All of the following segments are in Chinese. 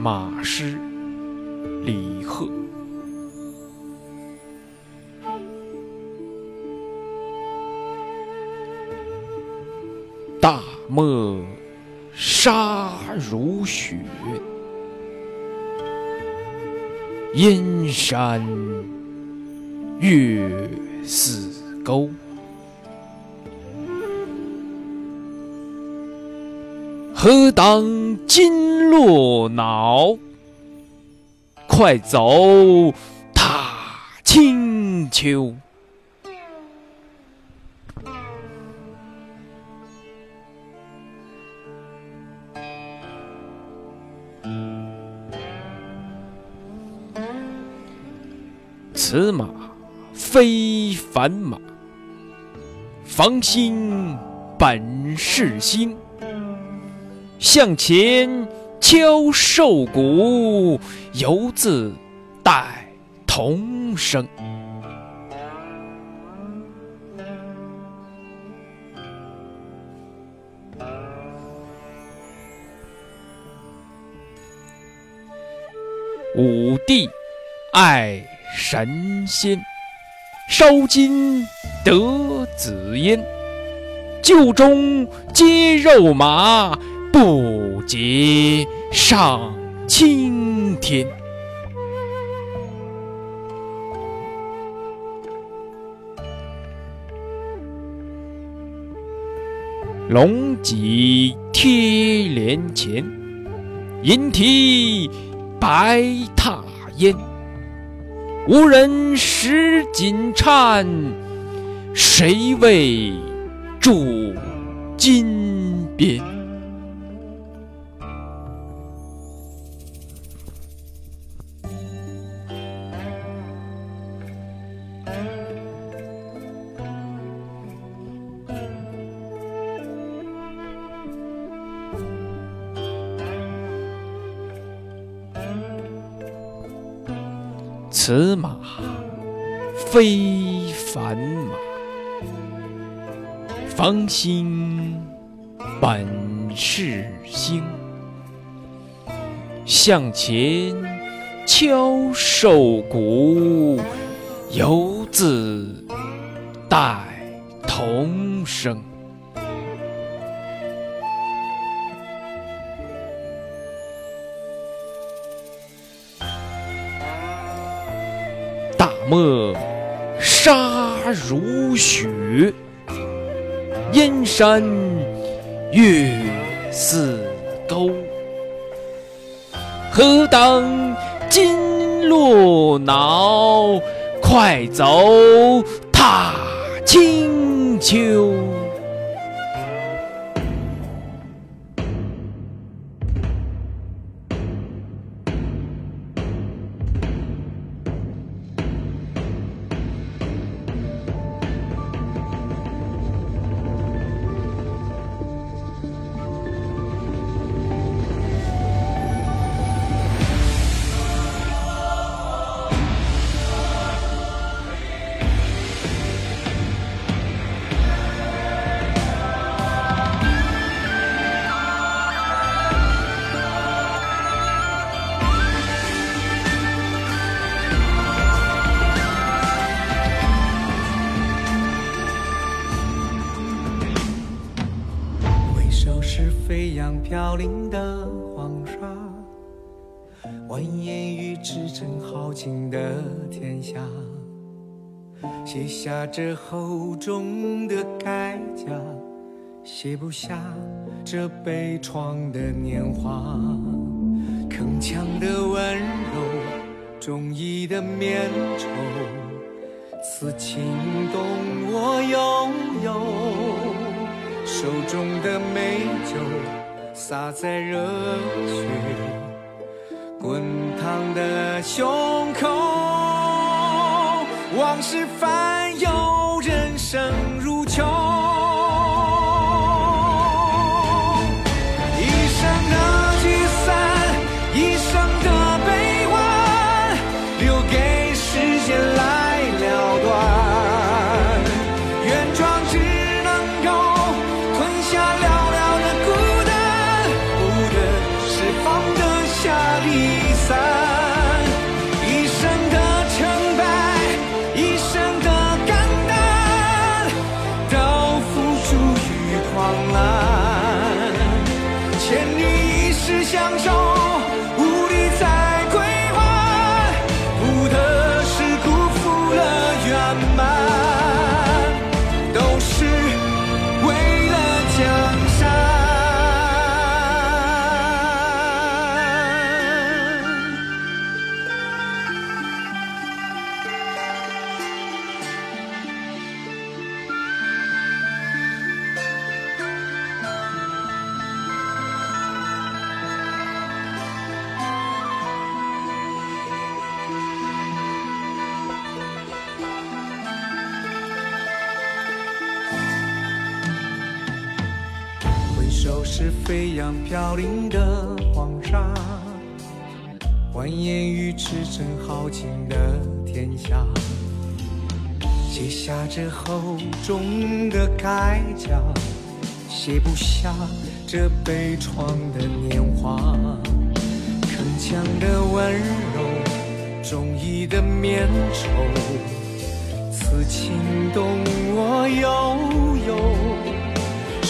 马师李贺。大漠沙如雪，阴山月似钩。何当金络脑？快走踏清秋。此马非凡马，房心本是心。向前敲瘦骨，犹自带童声。武帝爱神仙，烧金得紫烟，旧中皆肉马。不及上青天，龙脊贴帘前，银蹄白踏烟。无人识锦颤，谁为铸金鞭？此马非凡马，房心本是星。向前敲瘦骨，犹自带童声。漠沙如雪，燕山月似钩。何当金络脑？快走踏清秋。飞扬飘零的黄沙，蜿蜒于驰骋豪情的天下，写下这厚重的铠甲，写不下这悲怆的年华。铿锵的温柔，忠义的绵绸，此情动我拥有。手中的美酒洒在热血滚烫的胸口，往事翻涌，人生如相守，是飞扬飘零的黄沙，蜿蜒于驰骋豪情的天下，写下这厚重的铠甲，写不下这悲怆的年华，铿锵的温柔，忠义的绵绸。此情动我悠悠，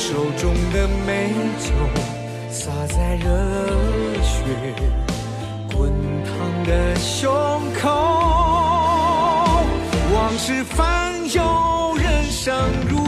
手中的美酒洒在热血滚烫的胸口。往事翻涌，人生如。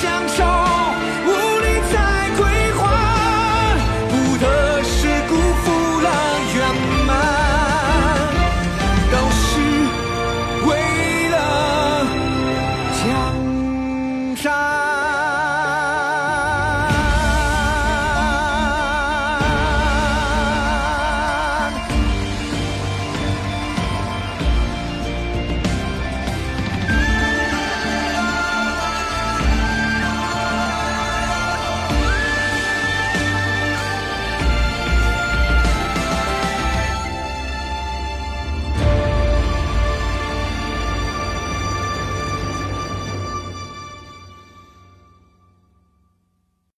享受